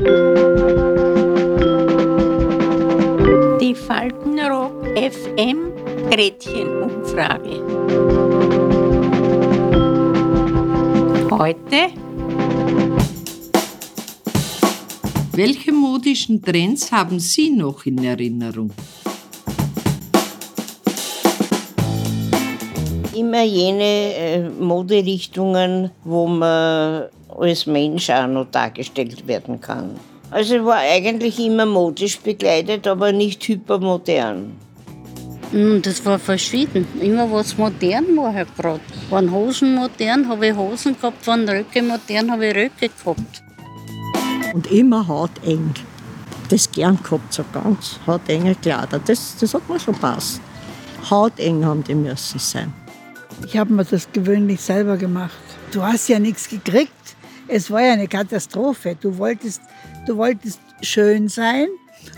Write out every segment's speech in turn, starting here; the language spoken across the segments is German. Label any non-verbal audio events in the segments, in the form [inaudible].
Die Faltenrock FM Gretchenumfrage. Heute Welche modischen Trends haben Sie noch in Erinnerung? Immer jene äh, Moderichtungen, wo man als Mensch auch noch dargestellt werden kann. Also ich war eigentlich immer modisch begleitet, aber nicht hypermodern. Hm, Das war verschieden. Immer was modern war halt gerade. Waren Hosen modern, habe ich Hosen gehabt, waren Röcke modern, habe ich Röcke gehabt. und immer hauteng. Das gern gehabt, so ganz hautenge Kleider. Das, das hat mir schon passt. Hauteng haben die müssen sein. Ich habe mir das gewöhnlich selber gemacht. Du hast ja nichts gekriegt. Es war ja eine Katastrophe. Du wolltest, du wolltest schön sein.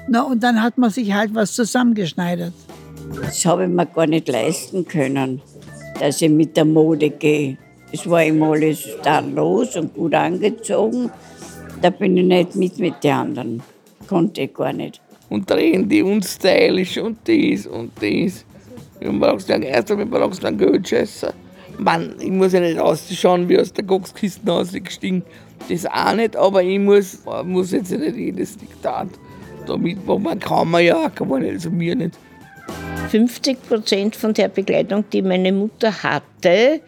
Na, und dann hat man sich halt was zusammengeschneidert. Das habe ich mir gar nicht leisten können, dass ich mit der Mode gehe. Es war immer alles los und gut angezogen. Da bin ich nicht mit mit den anderen. Konnte ich gar nicht. und trendy und stylisch und dies und dies. Wir brauchst dann erst einmal brauchst dann Geld scheißen. Mann, ich muss ja nicht ausschauen wie aus der Kokskiste rausgestiegen. Das auch nicht, aber ich muss, muss jetzt nicht jedes Diktat da mitmachen. Man kann man ja, kann man also mir nicht. 50 Prozent von der Bekleidung, die meine Mutter hatte,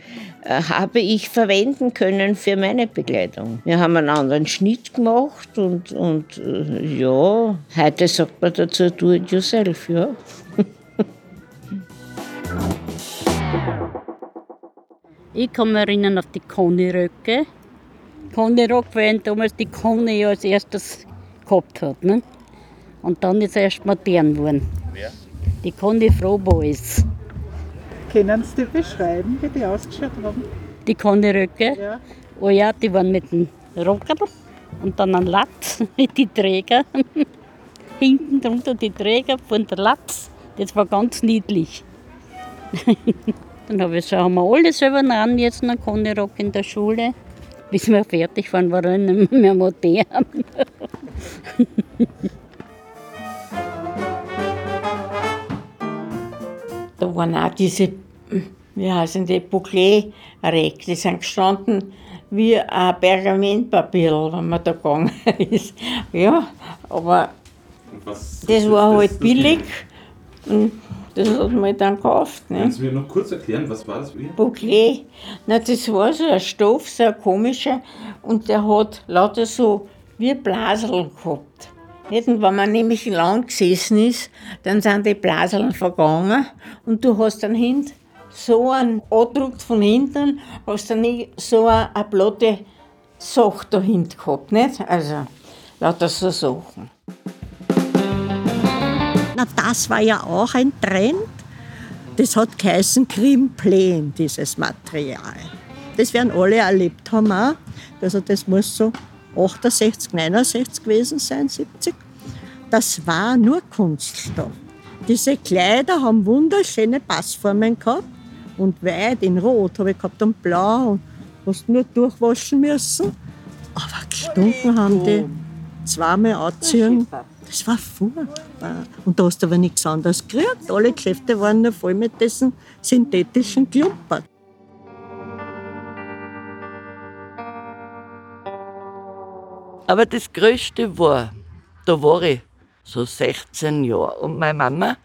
äh, habe ich verwenden können für meine Bekleidung. Wir haben einen anderen Schnitt gemacht und, und äh, ja, heute sagt man dazu do it yourself, ja. [laughs] Ich kann mich erinnern auf die Conny-Röcke. Conny-Rock, weil damals die Conny ja als erstes gehabt hat. Ne? Und dann ist er erst modern geworden. Wer? Die Conny Frohboys. Können Sie die beschreiben, wie die ausgeschaut haben? Die Conny-Röcke. Ja. Oh ja, die waren mit dem Rocker und dann ein Latz [laughs] mit den Träger. [laughs] Hinten drunter die Träger von der Latz. Das war ganz niedlich. [laughs] dann habe ich so, haben wir alle selber an jetzt noch Conny-Rock in der Schule. Bis wir fertig waren, war er nicht mehr [laughs] modern. [laughs] Da waren auch diese, wie heißen die, Bouclé-Reck, die sind gestanden wie ein Pergamentpapier, wenn man da gegangen [laughs] ist. Ja, aber das war halt billig und das hat man halt dann gekauft. Ne? Können Sie mir noch kurz erklären, was war das für ihr? Bouclé, na, das war so ein Stoff, so ein komischer, und der hat lauter so wie Blaseln gehabt. Nicht? Und wenn man nämlich lang gesessen ist, dann sind die Blaseln vergangen und du hast dann hinten so einen Andruck von hinten, hast dann nicht so eine, eine platte Sache da hinten gehabt. Nicht? Also, lauter so Sachen. Na, das war ja auch ein Trend. Das hat geheißen Krimplen, dieses Material. Das werden alle erlebt haben auch. Also das muss so 68, 69 gewesen sein, 70. Das war nur Kunststoff. Diese Kleider haben wunderschöne Passformen gehabt und weit in Rot habe ich gehabt und Blau und hast nur durchwaschen müssen. Aber gestunken haben die zweimal anziehen. Das war furchtbar. Und da hast du aber nichts anderes gekriegt. Alle Geschäfte waren nur voll mit diesen synthetischen Klumpern. Aber das Größte war, da war ich so 16 Jahre und meine Mama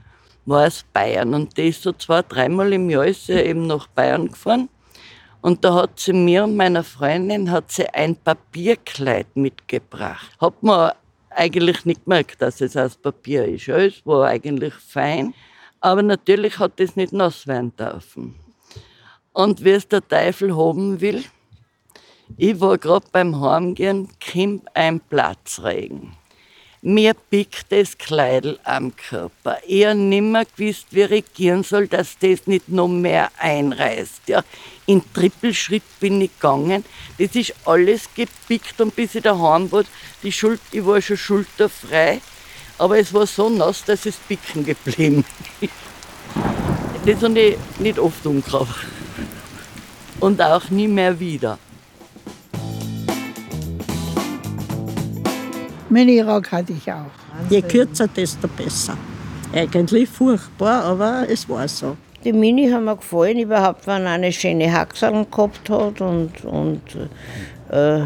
war aus Bayern und die ist so zwei, dreimal im Jahr ist sie eben nach Bayern gefahren. Und da hat sie mir und meiner Freundin hat sie ein Papierkleid mitgebracht. Hat man eigentlich nicht gemerkt, dass es aus Papier ist. Es war eigentlich fein, aber natürlich hat es nicht nass werden dürfen. Und wie es der Teufel haben will, ich war gerade beim Heimgehen, kommt ein Platzregen. Mir pickt das Kleidel am Körper. Ich hab nimmer gewusst, wie ich regieren soll, dass das nicht noch mehr einreißt. Ja, in Trippelschritt bin ich gegangen. Das ist alles gepickt und bis ich daheim war, die Schuld, ich war schon schulterfrei. Aber es war so nass, dass es picken geblieben ist. Das habe ich nicht oft umgebracht. Und auch nie mehr wieder. Minirock hatte ich auch. Je kürzer, desto besser. Eigentlich furchtbar, aber es war so. Die Mini haben mir gefallen, überhaupt, wenn eine schöne Haxel gehabt hat und, und, äh,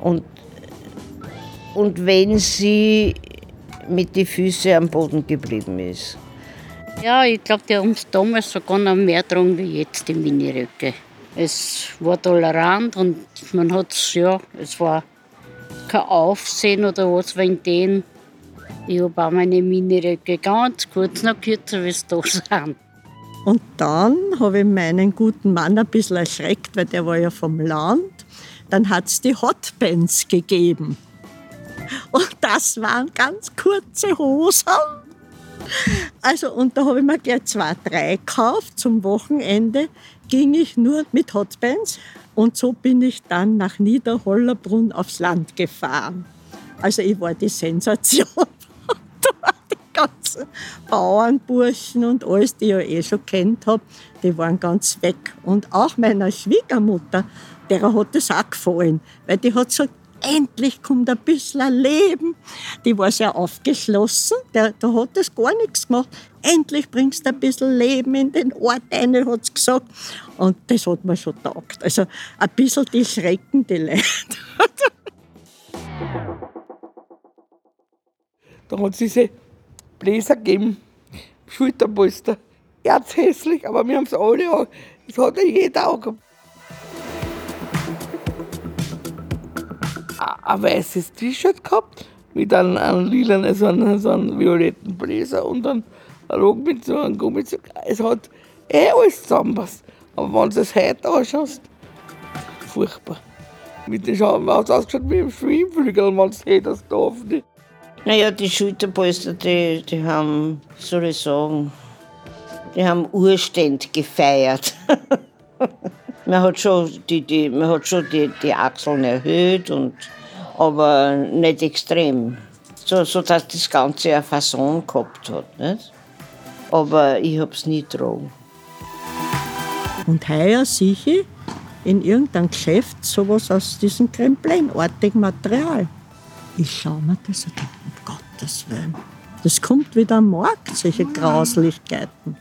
und, und wenn sie mit den Füßen am Boden geblieben ist. Ja, ich glaube, die haben es damals sogar noch mehr getragen wie jetzt, die Miniröcke. Es war tolerant und man hat es, ja, es war kein Aufsehen oder was wegen denen. Ich habe auch meine Miniröcke ganz kurz noch kürzer, wie es da sind. Und dann habe ich meinen guten Mann ein bisschen erschreckt, weil der war ja vom Land. Dann hat es die Hotpants gegeben. Und das waren ganz kurze Hosen. Also, und da habe ich mir gleich zwei, drei gekauft. Zum Wochenende ging ich nur mit Hotpants. Und so bin ich dann nach Niederhollerbrunn aufs Land gefahren. Also, ich war die Sensation. [laughs] die ganzen Bauernburschen und alles, die ich ja eh schon kennt habe, die waren ganz weg. Und auch meiner Schwiegermutter, der hat das auch gefallen, weil die hat so endlich kommt ein bisschen Leben. Die war sehr aufgeschlossen, der, da hat das gar nichts gemacht. Endlich bringst du ein bisschen Leben in den Ort rein, hat sie gesagt. Und das hat mir schon taugt. Also ein bisschen die schrecken die Leute. [laughs] Da hat es diese Bläser gegeben, Schulterpolster. Erzhässlich, aber wir haben es alle auch. Das hat ja jeder auch gehabt. Ein weißes T-Shirt gehabt mit einem, einem lilanen, so einem, so einem violetten Bläser und dann Rock mit so einem Gummizug. Es hat eh alles zusammenpasst. Aber wenn du es heute anschaust, furchtbar. Mit den Schauen hat es ausgeschaut wie im Schwimmflügel, wenn es hättest da nicht. Naja, die Schulterpolster, die, die haben, soll ich sagen, die haben Urständ gefeiert. [laughs] man hat schon die, die, man hat schon die, die Achseln erhöht, und, aber nicht extrem. So, so dass das Ganze eine Fasson gehabt hat. Nicht? Aber ich habe es nie getragen. Und heuer sehe ich in irgendeinem Geschäft sowas aus diesem Kremplenartigen Material. Ich schaue mir das an, um Gottes Willen. Das kommt wieder am Markt, solche Grauslichkeiten.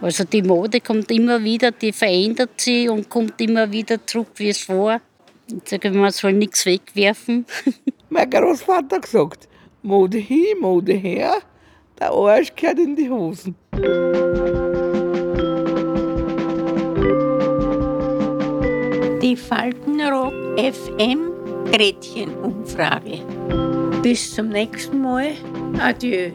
Also die Mode kommt immer wieder, die verändert sich und kommt immer wieder zurück, wie es war. Ich sage, man soll nichts wegwerfen. [laughs] mein Großvater hat gesagt, Mode hin, Mode her, der Arsch gehört in die Hosen. Die Faltenrock FM Gretchenumfrage. Bis zum nächsten Mal. Adieu.